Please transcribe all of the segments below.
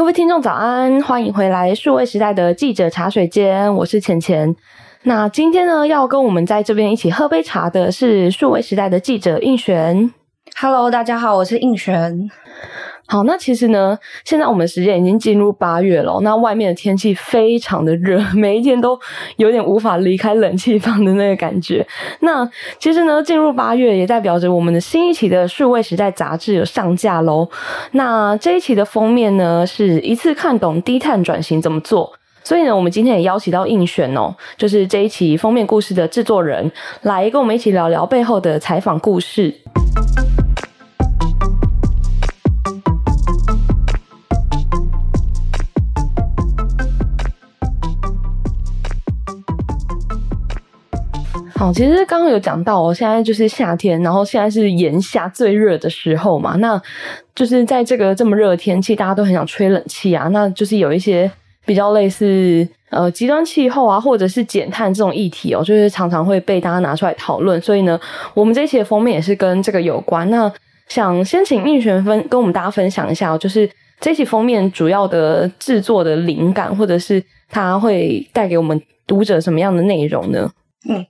各位听众早安，欢迎回来数位时代的记者茶水间，我是钱钱。那今天呢，要跟我们在这边一起喝杯茶的是数位时代的记者应璇。Hello，大家好，我是应璇。好，那其实呢，现在我们时间已经进入八月了，那外面的天气非常的热，每一天都有点无法离开冷气房的那个感觉。那其实呢，进入八月也代表着我们的新一期的数位时代杂志有上架喽。那这一期的封面呢，是一次看懂低碳转型怎么做，所以呢，我们今天也邀请到应选哦，就是这一期封面故事的制作人，来跟我们一起聊聊背后的采访故事。好，其实刚刚有讲到哦，现在就是夏天，然后现在是炎夏最热的时候嘛，那就是在这个这么热的天气，大家都很想吹冷气啊，那就是有一些比较类似呃极端气候啊，或者是减碳这种议题哦，就是常常会被大家拿出来讨论，所以呢，我们这期的封面也是跟这个有关。那想先请应璇分跟我们大家分享一下，就是这期封面主要的制作的灵感，或者是它会带给我们读者什么样的内容呢？嗯。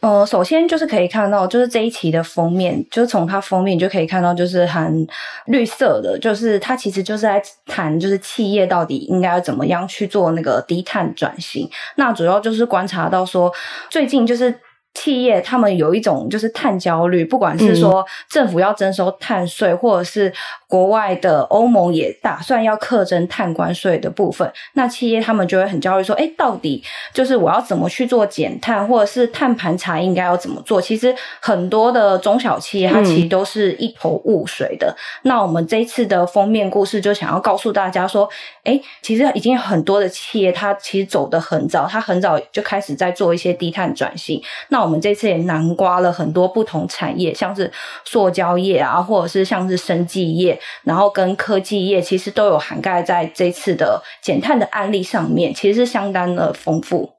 呃，首先就是可以看到，就是这一期的封面，就是从它封面就可以看到，就是很绿色的，就是它其实就是在谈，就是企业到底应该要怎么样去做那个低碳转型。那主要就是观察到说，最近就是。企业他们有一种就是碳焦虑，不管是说政府要征收碳税，或者是国外的欧盟也打算要课征碳关税的部分，那企业他们就会很焦虑，说：“哎，到底就是我要怎么去做减碳，或者是碳盘查应该要怎么做？”其实很多的中小企业它其实都是一头雾水的。嗯。那我们这一次的封面故事就想要告诉大家说：“哎，其实已经有很多的企业它其实走得很早，它很早就开始在做一些低碳转型。”那那我们这次也囊括了很多不同产业，像是塑胶业啊，或者是像是生技业，然后跟科技业，其实都有涵盖在这次的减碳的案例上面，其实是相当的丰富。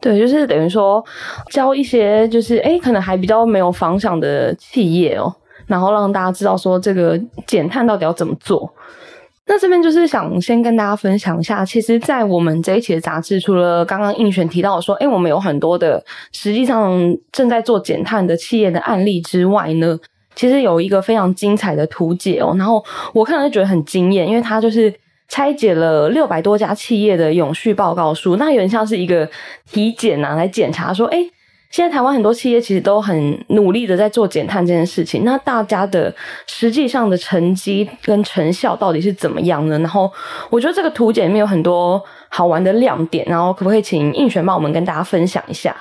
对，就是等于说教一些就是诶可能还比较没有方向的企业哦，然后让大家知道说这个减碳到底要怎么做。那这边就是想先跟大家分享一下，其实，在我们这一期的杂志，除了刚刚应选提到说，诶，我们有很多的实际上正在做减碳的企业的案例之外呢，其实有一个非常精彩的图解哦。然后我看了就觉得很惊艳，因为它就是拆解了六百多家企业的永续报告书，那有点像是一个体检啊，来检查说，诶现在台湾很多企业其实都很努力的在做减碳这件事情，那大家的实际上的成绩跟成效到底是怎么样呢？然后我觉得这个图解里面有很多好玩的亮点，然后可不可以请应璇帮我们跟大家分享一下？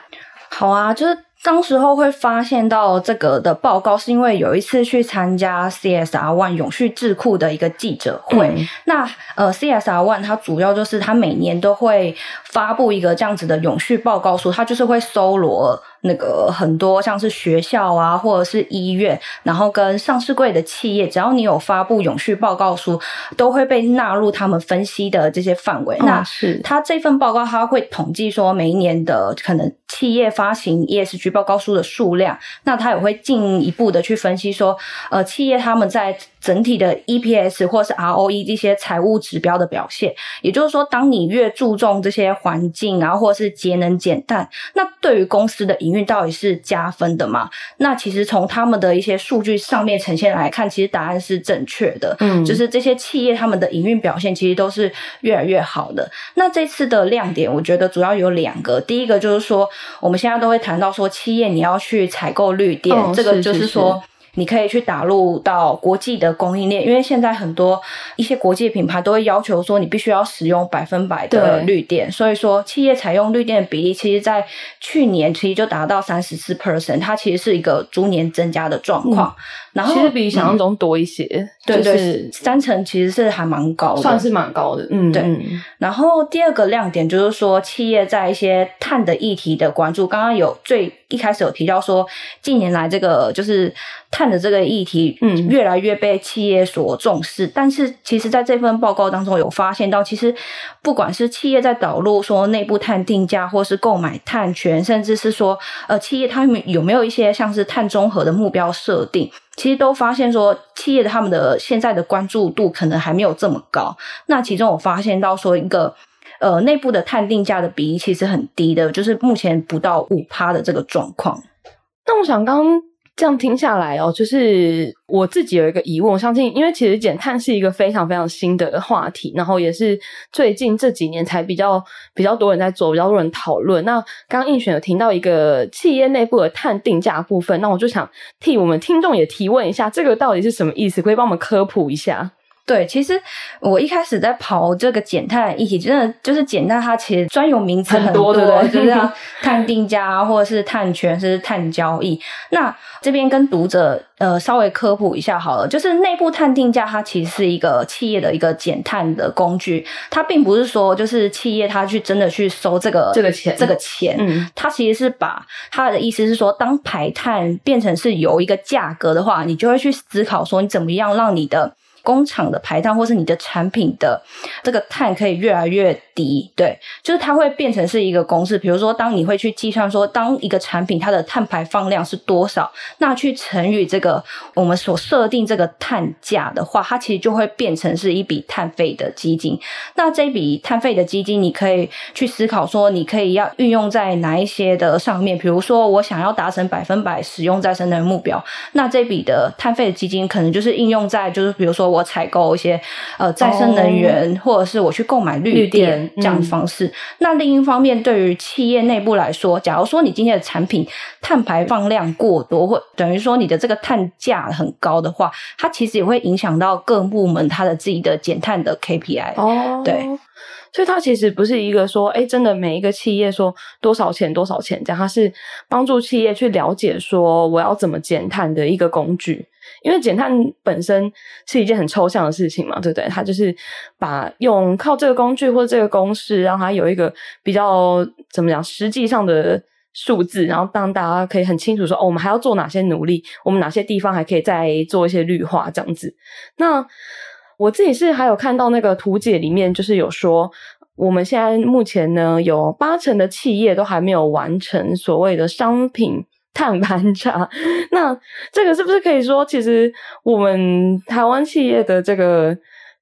好啊，就是。当时候会发现到这个的报告，是因为有一次去参加 CSR One 永续智库的一个记者会。嗯、那呃，CSR One 它主要就是它每年都会发布一个这样子的永续报告书，它就是会搜罗那个很多像是学校啊，或者是医院，然后跟上市柜的企业，只要你有发布永续报告书，都会被纳入他们分析的这些范围。哦、那是他这份报告，他会统计说每一年的可能企业发行 ESG。报告书的数量，那他也会进一步的去分析说，呃，企业他们在整体的 EPS 或是 ROE 这些财务指标的表现。也就是说，当你越注重这些环境啊，或者是节能减碳，那对于公司的营运到底是加分的嘛？那其实从他们的一些数据上面呈现来看，其实答案是正确的。嗯，就是这些企业他们的营运表现其实都是越来越好的。那这次的亮点，我觉得主要有两个。第一个就是说，我们现在都会谈到说。企业你要去采购绿电，哦，这个就是说。你可以去打入到国际的供应链，因为现在很多一些国际品牌都会要求说，你必须要使用百分百的绿电，所以说企业采用绿电的比例，其实在去年其实就达到三十四 percent，它其实是一个逐年增加的状况。嗯、然后其实比想象中多一些，对、嗯、对，就是三成其实是还蛮高的，算是蛮高的。嗯，对。然后第二个亮点就是说，企业在一些碳的议题的关注，刚刚有最。一开始有提到说，近年来这个就是碳的这个议题，嗯，越来越被企业所重视。嗯、但是，其实在这份报告当中有发现到，其实不管是企业在导入说内部碳定价，或是购买碳权，甚至是说呃，企业他们有没有一些像是碳中和的目标设定，其实都发现说，企业他们的现在的关注度可能还没有这么高。那其中我发现到说一个。呃，内部的探定价的比例其实很低的，就是目前不到五趴的这个状况。那我想刚刚这样听下来哦，就是我自己有一个疑问，我相信，因为其实减碳是一个非常非常新的话题，然后也是最近这几年才比较比较多人在做，比较多人讨论。那刚刚映璇有听到一个企业内部的碳定价部分，那我就想替我们听众也提问一下，这个到底是什么意思？可以帮我们科普一下？对，其实我一开始在跑这个减碳议题，真的就是减碳，它其实专有名词很多，对不对？就是像 碳定价或者是碳权，是碳交易。那这边跟读者呃稍微科普一下好了，就是内部碳定价，它其实是一个企业的一个减碳的工具，它并不是说就是企业它去真的去收这个这个钱，这个钱，嗯，它其实是把它的意思是说，当排碳变成是有一个价格的话，你就会去思考说，你怎么样让你的。工厂的排碳，或是你的产品的这个碳可以越来越低，对，就是它会变成是一个公式。比如说，当你会去计算说，当一个产品它的碳排放量是多少，那去乘以这个我们所设定这个碳价的话，它其实就会变成是一笔碳费的基金。那这笔碳费的基金，你可以去思考说，你可以要运用在哪一些的上面？比如说，我想要达成百分百使用再生能源目标，那这笔的碳费的基金可能就是应用在，就是比如说。我采购一些呃再生能源，oh, 或者是我去购买绿电，绿电这样的方式。嗯、那另一方面，对于企业内部来说，假如说你今天的产品碳排放量过多，或等于说你的这个碳价很高的话，它其实也会影响到各部门它的自己的减碳的 KPI。哦，对，所以它其实不是一个说，哎，真的每一个企业说多少钱多少钱这样，它是帮助企业去了解说我要怎么减碳的一个工具。因为减碳本身是一件很抽象的事情嘛，对不对？它就是把用靠这个工具或者这个公式，让它有一个比较怎么讲实际上的数字，然后让大家可以很清楚说，哦，我们还要做哪些努力，我们哪些地方还可以再做一些绿化这样子。那我自己是还有看到那个图解里面，就是有说，我们现在目前呢有八成的企业都还没有完成所谓的商品。碳盘查，那这个是不是可以说，其实我们台湾企业的这个，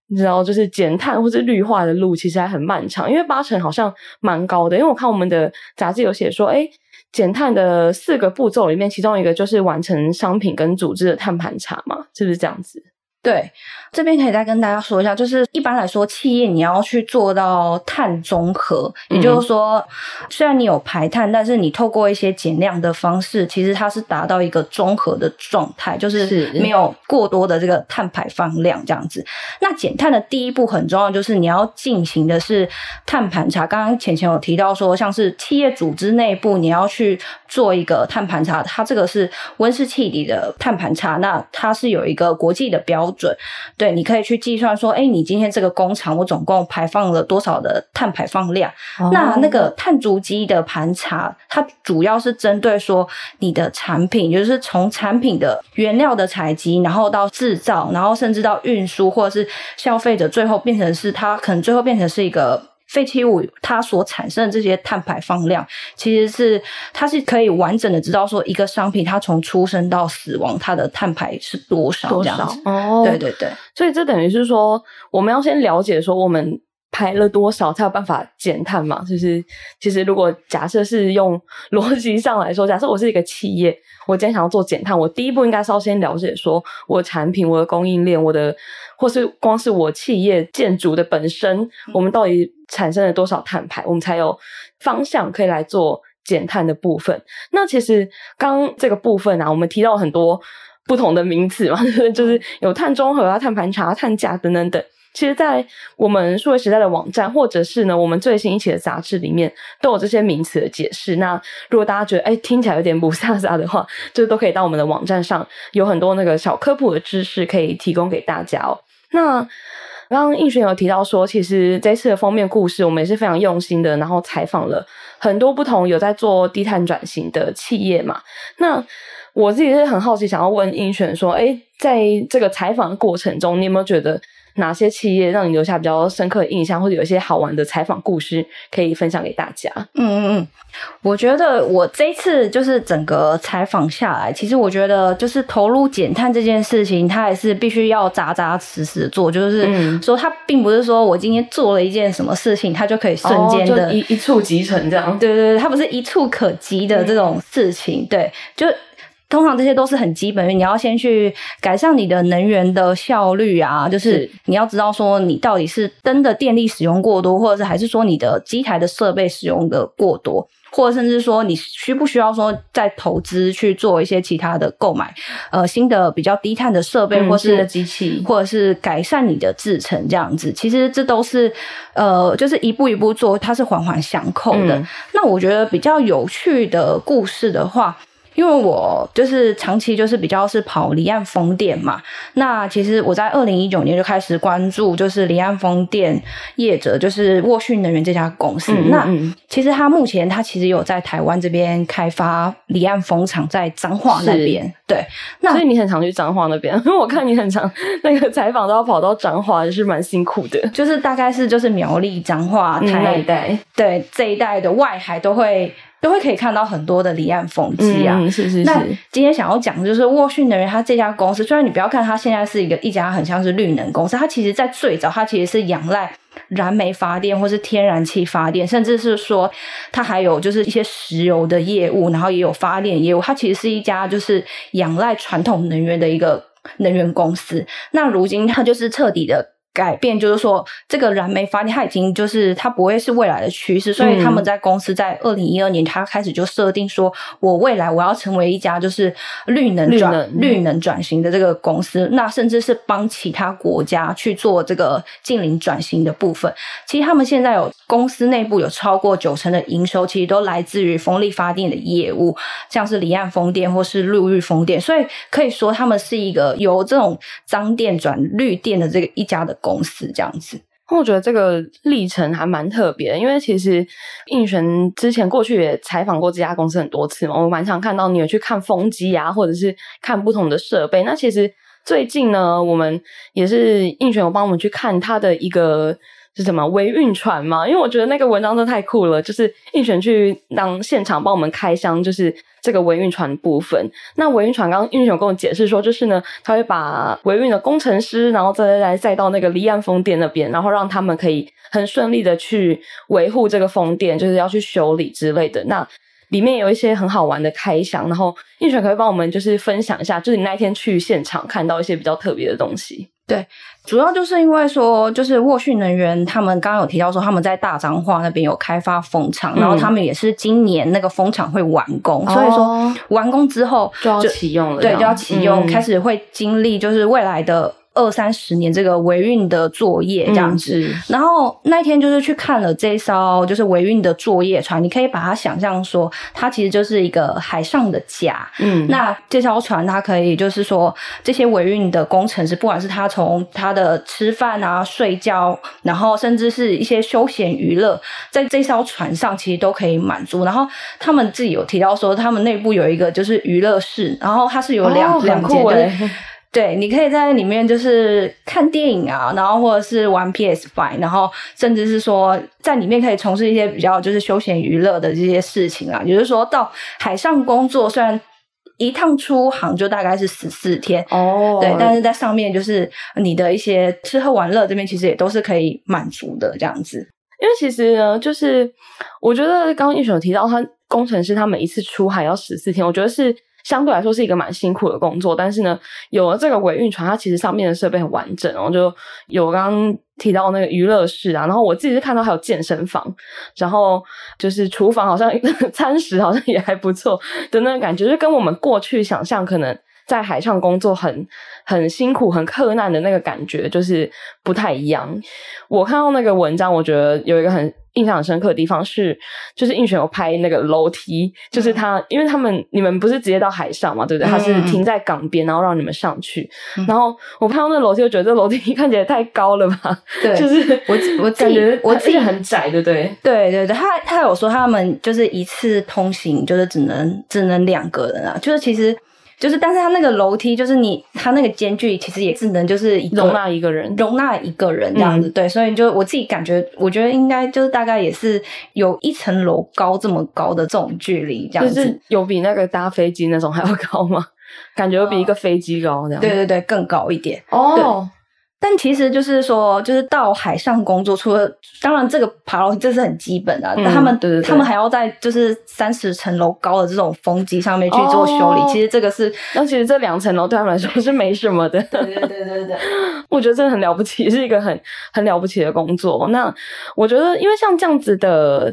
你知道，就是减碳或者绿化的路，其实还很漫长。因为八成好像蛮高的，因为我看我们的杂志有写说，诶，减碳的四个步骤里面，其中一个就是完成商品跟组织的碳盘查嘛，是不是这样子？对。这边可以再跟大家说一下，就是一般来说，企业你要去做到碳中和，嗯、也就是说，虽然你有排碳，但是你透过一些减量的方式，其实它是达到一个中和的状态，就是没有过多的这个碳排放量这样子。那减碳的第一步很重要，就是你要进行的是碳盘查。刚刚浅浅有提到说，像是企业组织内部你要去做一个碳盘查，它这个是温室气体的碳盘查，那它是有一个国际的标准。对，你可以去计算说，哎，你今天这个工厂我总共排放了多少的碳排放量？哦、那那个碳足迹的盘查，它主要是针对说你的产品，就是从产品的原料的采集，然后到制造，然后甚至到运输，或者是消费者最后变成是它可能最后变成是一个。废弃物它所产生的这些碳排放量，其实是它是可以完整的知道说一个商品它从出生到死亡它的碳排是多少这样子。哦，对对对，所以这等于是说我们要先了解说我们排了多少才有办法减碳嘛？就是其实如果假设是用逻辑上来说，假设我是一个企业，我今天想要做减碳，我第一步应该是要先了解说我的产品、我的供应链、我的。或是光是我企业建筑的本身，我们到底产生了多少碳排，我们才有方向可以来做减碳的部分。那其实刚这个部分啊，我们提到很多不同的名词嘛，就是有碳中和啊、碳盘查、碳价等等等。其实，在我们数位时代的网站，或者是呢，我们最新一期的杂志里面，都有这些名词的解释。那如果大家觉得哎，听起来有点雾煞煞的话，就都可以到我们的网站上，有很多那个小科普的知识可以提供给大家哦。那刚刚应璇有提到说，其实这次的封面故事我们也是非常用心的，然后采访了很多不同有在做低碳转型的企业嘛。那我自己是很好奇，想要问应璇说，哎，在这个采访的过程中，你有没有觉得哪些企业让你留下比较深刻的印象，或者有一些好玩的采访故事可以分享给大家？嗯嗯嗯，我觉得我这一次就是整个采访下来，其实我觉得就是投入减碳这件事情，它还是必须要扎扎实实做，就是说它并不是说我今天做了一件什么事情，它就可以瞬间的、哦、一一触即成这样。对对对，它不是一触可及的这种事情，嗯、对，就。通常这些都是很基本的，你要先去改善你的能源的效率啊，就是你要知道说你到底是灯的电力使用过多，或者是还是说你的机台的设备使用的过多，或者甚至说你需不需要说再投资去做一些其他的购买，呃，新的比较低碳的设备，或是的机器，或者是改善你的制程这样子。其实这都是呃，就是一步一步做，它是环环相扣的。嗯。那我觉得比较有趣的故事的话。因为我就是长期就是比较是跑离岸风电嘛，那其实我在二零一九年就开始关注就是离岸风电业者，就是沃讯能源这家公司。嗯嗯，那其实他目前他其实有在台湾这边开发离岸风场，在彰化那边。对，那所以你很常去彰化那边，因 为我看你很常那个采访都要跑到彰化，也是蛮辛苦的。就是大概是就是苗栗、彰化、台一带，对这一带的外海都会。都会可以看到很多的离岸风机啊，嗯，是是是。那今天想要讲的就是沃讯能源，它这家公司，虽然你不要看它现在是一个一家很像是绿能公司，它其实在最早它其实是仰赖燃煤发电或是天然气发电，甚至是说它还有就是一些石油的业务，然后也有发电业务，它其实是一家就是仰赖传统能源的一个能源公司。那如今它就是彻底的。改变就是说，这个燃煤发电它已经就是它不会是未来的趋势，所以他们在公司在二零一二年，他开始就设定说，我未来我要成为一家就是绿能转绿能，转型的这个公司，那甚至是帮其他国家去做这个近邻转型的部分。其实他们现在有公司内部有超过九成的营收，其实都来自于风力发电的业务，像是离岸风电或是陆域风电，所以可以说他们是一个由这种脏电转绿电的这个一家的。公司这样子，我觉得这个历程还蛮特别的，因为其实应璇之前过去也采访过这家公司很多次嘛，我蛮常看到你有去看风机啊，或者是看不同的设备。那其实最近呢，我们也是应璇有帮我们去看他的一个。是什么维运船吗？因为我觉得那个文章真的太酷了，就是应璇去当现场帮我们开箱，就是这个维运船部分。那维运船刚刚映璇跟我解释说，就是呢，他会把维运的工程师，然后再来再到那个离岸风电那边，然后让他们可以很顺利的去维护这个风电，就是要去修理之类的。那里面有一些很好玩的开箱，然后应璇可以帮我们就是分享一下，就是你那一天去现场看到一些比较特别的东西。对，主要就是因为说，就是沃讯能源他们刚刚有提到说，他们在大彰化那边有开发风场，嗯，然后他们也是今年那个风场会完工，哦，所以说完工之后就要启用了，对，就要启用，嗯，开始会经历就是未来的。二三十年这个维运的作业这样子，嗯、然后那天就是去看了这一艘就是维运的作业船，你可以把它想象说，它其实就是一个海上的家。嗯，那这艘船它可以就是说，这些维运的工程师，不管是他从他的吃饭啊、睡觉，然后甚至是一些休闲娱乐，在这艘船上其实都可以满足。然后他们自己有提到说，他们内部有一个就是娱乐室，然后它是有两两间的。对，你可以在里面就是看电影啊，然后或者是玩 PS Five，然后甚至是说在里面可以从事一些比较就是休闲娱乐的这些事情啊。也就是说到海上工作，虽然一趟出航就大概是十四天哦，对，但是在上面就是你的一些吃喝玩乐这边其实也都是可以满足的这样子。因为其实呢，就是我觉得刚刚映璇有提到他工程师他每一次出海要十四天，我觉得是。相对来说是一个蛮辛苦的工作，但是呢，有了这个维运船，它其实上面的设备很完整哦，就有刚刚提到那个娱乐室啊，然后我自己是看到还有健身房，然后就是厨房好像 餐食好像也还不错的那个感觉，就跟我们过去想象可能在海上工作很很辛苦、很克难的那个感觉就是不太一样。我看到那个文章，我觉得有一个很印象很深刻的地方是，就是映璇有拍那个楼梯，就是他，嗯、因为他们你们不是直接到海上嘛，对不对？他是停在港边，然后让你们上去。嗯、然后我看到那楼梯，就觉得这楼梯 看起来太高了吧？对，就是我我感觉我自己很窄，对不对？对对对，他他有说他们就是一次通行就是只能只能两个人啊，就是其实。就是，但是它那个楼梯，就是你，它那个间距其实也只能就是容纳一个人，容纳一个人这样子，嗯、对，所以就我自己感觉，我觉得应该就是大概也是有一层楼高这么高的这种距离，这样子，就是有比那个搭飞机那种还要高吗？感觉有比一个飞机高这样，对对对，更高一点。哦。但其实就是说，就是到海上工作，除了当然这个爬楼梯这是很基本的，啊，嗯、但他们对对对他们还要在就是三十层楼高的这种风机上面去做修理。哦、其实这个是，那其实这两层楼对他们来说是没什么的。对对对对对，我觉得真的很了不起，是一个很很了不起的工作。那我觉得，因为像这样子的，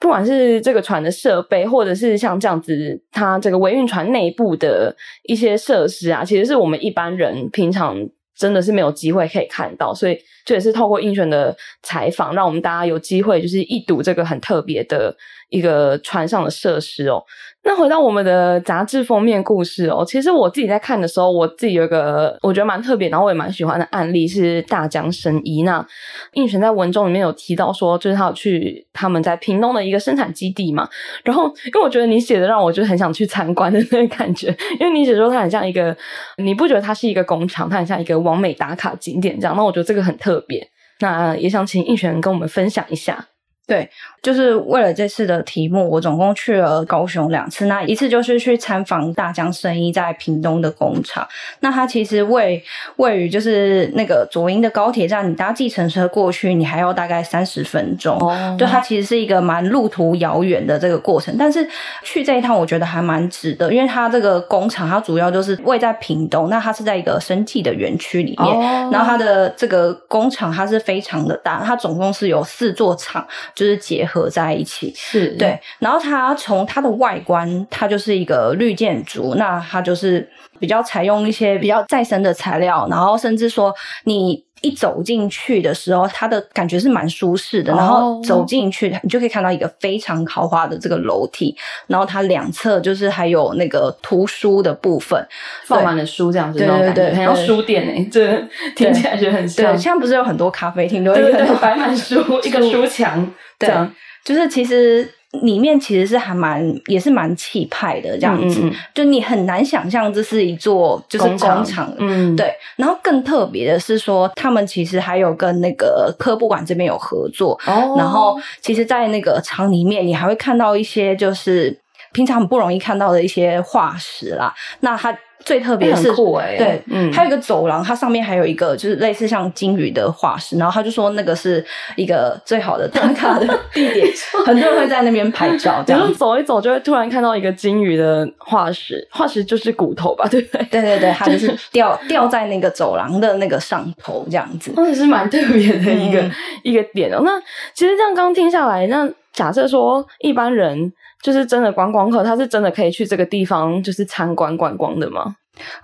不管是这个船的设备，或者是像这样子，它这个维运船内部的一些设施啊，其实是我们一般人平常。真的是没有机会可以看到，所以这也是透过映选的采访，让我们大家有机会就是一睹这个很特别的一个船上的设施哦。那回到我们的杂志封面故事哦，其实我自己在看的时候，我自己有一个我觉得蛮特别，然后我也蛮喜欢的案例是大江神医。那应璇在文中里面有提到说，就是他有去他们在屏东的一个生产基地嘛。然后因为我觉得你写的让我就很想去参观的那个感觉，因为你写说它很像一个，你不觉得它是一个工厂，它很像一个完美打卡景点这样。那我觉得这个很特别，那也想请应璇跟我们分享一下。对，就是为了这次的题目，我总共去了高雄两次。那一次就是去参访大江生医在屏东的工厂。那它其实位位于就是那个左营的高铁站，你搭计程车过去，你还要大概三十分钟。哦，对，它其实是一个蛮路途遥远的这个过程。但是去这一趟，我觉得还蛮值得，因为它这个工厂它主要就是位在屏东，那它是在一个生技的园区里面。哦，然后它的这个工厂它是非常的大，它总共是有四座厂。就是结合在一起，是对。然后它从它的外观，它就是一个绿建筑，那它就是比较采用一些比较再生的材料，然后甚至说你。一走进去的时候，它的感觉是蛮舒适的。然后走进去，你就可以看到一个非常豪华的这个楼梯。然后它两侧就是还有那个图书的部分，放满了书这样子。对对对，很像书店诶、欸，这听起来就很像。对，现在不是有很多咖啡厅都对对对，摆满书，一个书墙这样。就是其实。里面其实是还蛮也是蛮气派的这样子，嗯嗯，就你很难想象这是一座就是工厂，工厂嗯，对。然后更特别的是说，他们其实还有跟那个科博馆这边有合作，哦。然后其实，在那个厂里面，你还会看到一些就是平常很不容易看到的一些化石啦。那它。最特别是，欸、对，嗯，还有一个走廊，它上面还有一个就是类似像金鱼的化石，然后他就说那个是一个最好的打卡的地点，很多人会在那边拍照，这样走一走就会突然看到一个金鱼的化石，化石就是骨头吧，对不对？对对对，它就是掉掉在那个走廊的那个上头这样子，那也是蛮特别的一个、嗯、一个点哦。那其实这样刚刚听下来，那假设说一般人。就是真的观光客，他是真的可以去这个地方，就是参观观光的吗？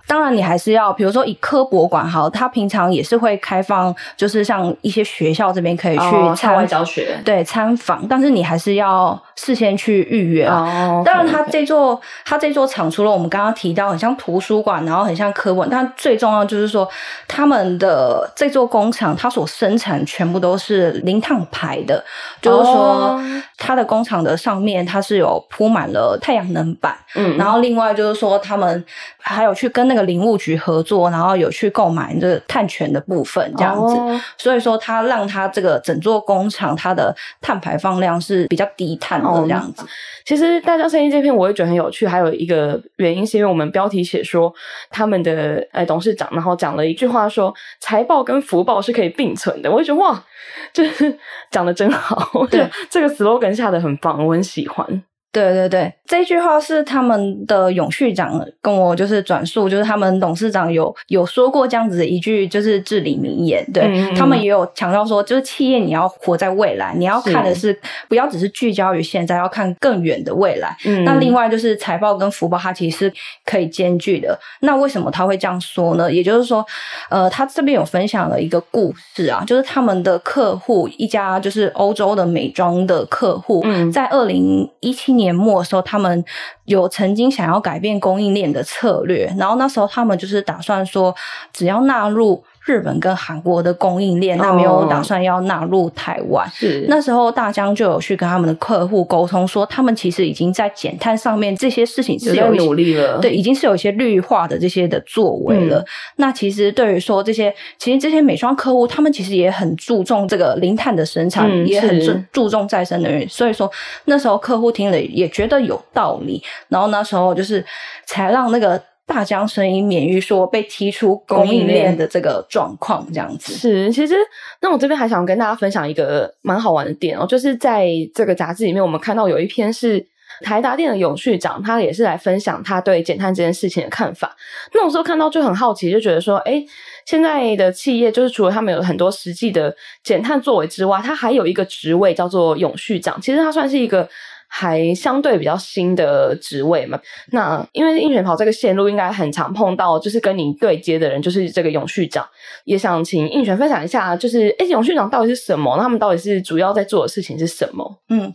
当然，你还是要，比如说以科博馆好，它平常也是会开放，就是像一些学校这边可以去参外教学，对，参访，但是你还是要事先去预约啊。当然，它这座它这座厂除了我们刚刚提到很像图书馆，然后很像科文，但最重要就是说，他们的这座工厂，它所生产全部都是零碳排的，就是说，它的工厂的上面它是有铺满了太阳能板，嗯，然后另外就是说他们。还有去跟那个林务局合作，然后有去购买这个碳权的部分，这样子。Oh. 所以说，它让它这个整座工厂它的碳排放量是比较低碳的这样子。Oh. 其实大家生医这篇我也觉得很有趣，还有一个原因是因为我们标题写说他们的呃董事长，然后讲了一句话说财报跟福报是可以并存的，我就觉得哇，就是讲的真好。对，这个 slogan 下的很棒，我很喜欢。对对对，这句话是他们的永续长跟我就是转述，就是他们董事长有有说过这样子的一句就是至理名言。对、嗯、他们也有强调说，就是企业你要活在未来，你要看的是不要只是聚焦于现在，要看更远的未来。嗯，那另外就是财报跟福报，它其实是可以兼具的。那为什么他会这样说呢？也就是说，呃，他这边有分享了一个故事啊，就是他们的客户一家就是欧洲的美妆的客户，嗯，在二零一七年末的时候，他们有曾经想要改变供应链的策略，然后那时候他们就是打算说，只要纳入。日本跟韩国的供应链，那没有打算要纳入台湾。是、哦、那时候大疆就有去跟他们的客户沟通，说他们其实已经在减碳上面这些事情是有努力了，对，已经是有一些绿化的这些的作为了。嗯、那其实对于说这些，其实这些美妆客户，他们其实也很注重这个零碳的生产，嗯、也很注注重再生能源。所以说那时候客户听了也觉得有道理，然后那时候就是才让那个。大江生医免于说被踢出供应链的这个状况，这样子是。其实，那我这边还想跟大家分享一个蛮好玩的点哦，就是在这个杂志里面，我们看到有一篇是台达电的永续长，他也是来分享他对减碳这件事情的看法。那我时候看到就很好奇，就觉得说，哎，现在的企业就是除了他们有很多实际的减碳作为之外，他还有一个职位叫做永续长，其实他算是一个。还相对比较新的职位嘛，那因为应选跑这个线路应该很常碰到，就是跟你对接的人就是这个永续长，也想请应选分享一下，就是诶永续长到底是什么？那他们到底是主要在做的事情是什么？嗯。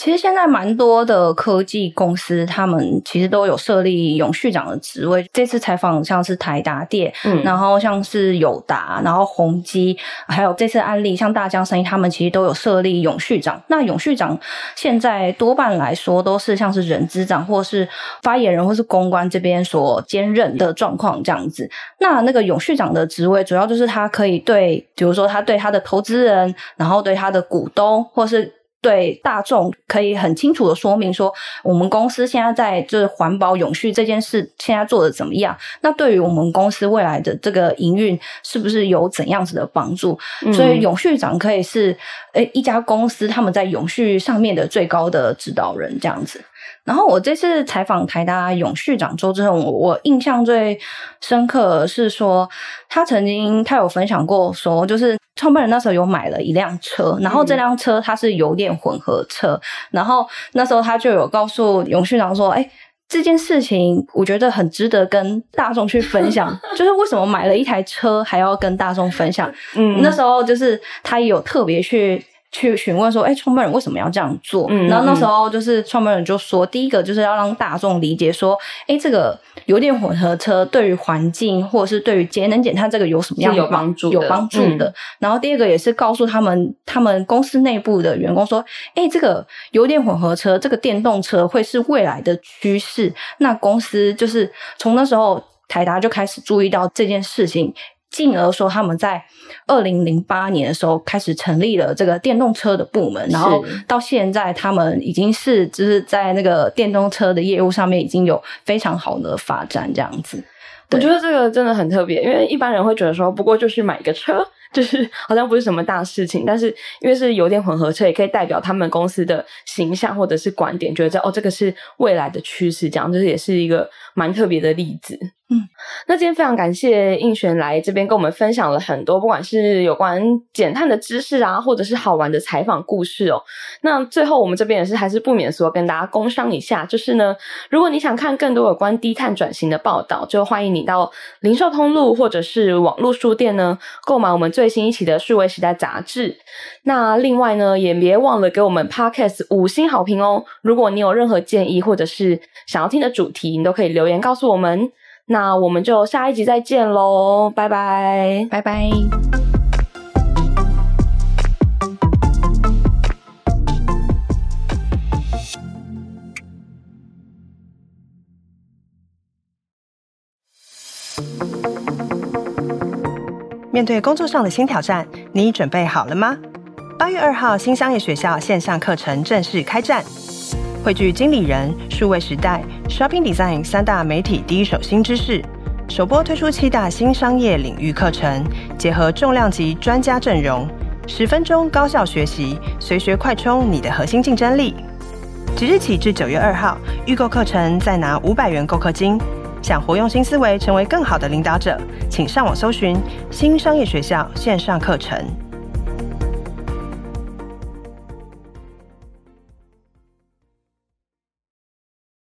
其实现在蛮多的科技公司，他们其实都有设立永续长的职位。这次采访像是台达电，嗯，然后像是友达，然后宏基，还有这次案例像大江生意，他们其实都有设立永续长。那永续长现在多半来说都是像是人资长，或是发言人，或是公关这边所兼任的状况这样子。那那个永续长的职位，主要就是他可以对，比如说他对他的投资人，然后对他的股东，或是。对大众可以很清楚的说明说，我们公司现在在就是环保永续这件事现在做的怎么样？那对于我们公司未来的这个营运是不是有怎样子的帮助？嗯、所以永续长可以是诶一家公司他们在永续上面的最高的指导人这样子。然后我这次采访台大永续长周志宏，我我印象最深刻的是说，他曾经他有分享过说，就是创办人那时候有买了一辆车，然后这辆车它是油电混合车，嗯、然后那时候他就有告诉永续长说，哎，这件事情我觉得很值得跟大众去分享，就是为什么买了一台车还要跟大众分享？嗯，那时候就是他也有特别去。去询问说，哎，创办人为什么要这样做？嗯，然后那时候就是创办人就说，第一个就是要让大众理解说，哎，这个油电混合车对于环境或者是对于节能减碳这个有什么样的有帮助？有帮助的。然后第二个也是告诉他们，他们公司内部的员工说，哎，这个油电混合车，这个电动车会是未来的趋势。那公司就是从那时候台达就开始注意到这件事情。进而说，他们在二零零八年的时候开始成立了这个电动车的部门，然后到现在，他们已经是就是在那个电动车的业务上面已经有非常好的发展，这样子。我觉得这个真的很特别，因为一般人会觉得说，不过就是买个车。就是好像不是什么大事情，但是因为是油电混合车，也可以代表他们公司的形象或者是观点，觉得这哦，这个是未来的趋势，这样就是也是一个蛮特别的例子。嗯，那今天非常感谢应璇来这边跟我们分享了很多，不管是有关减碳的知识啊，或者是好玩的采访故事哦。那最后我们这边也是还是不免说跟大家工商一下，就是呢，如果你想看更多有关低碳转型的报道，就欢迎你到零售通路或者是网络书店呢购买我们最新一期的数位时代杂志。那另外呢，也别忘了给我们 Podcast 五星好评哦。如果你有任何建议或者是想要听的主题，你都可以留言告诉我们。那我们就下一集再见喽，拜拜，拜拜。面对工作上的新挑战，你准备好了吗？八月二号，新商业学校线上课程正式开战。汇聚经理人、数位时代、Shopping Design 三大媒体第一手新知识，首播推出七大新商业领域课程，结合重量级专家阵容，十分钟高效学习，随学快充你的核心竞争力。即日起至九月二号，预购课程再拿五百元购课金。想活用新思维，成为更好的领导者，请上网搜寻新商业学校线上课程。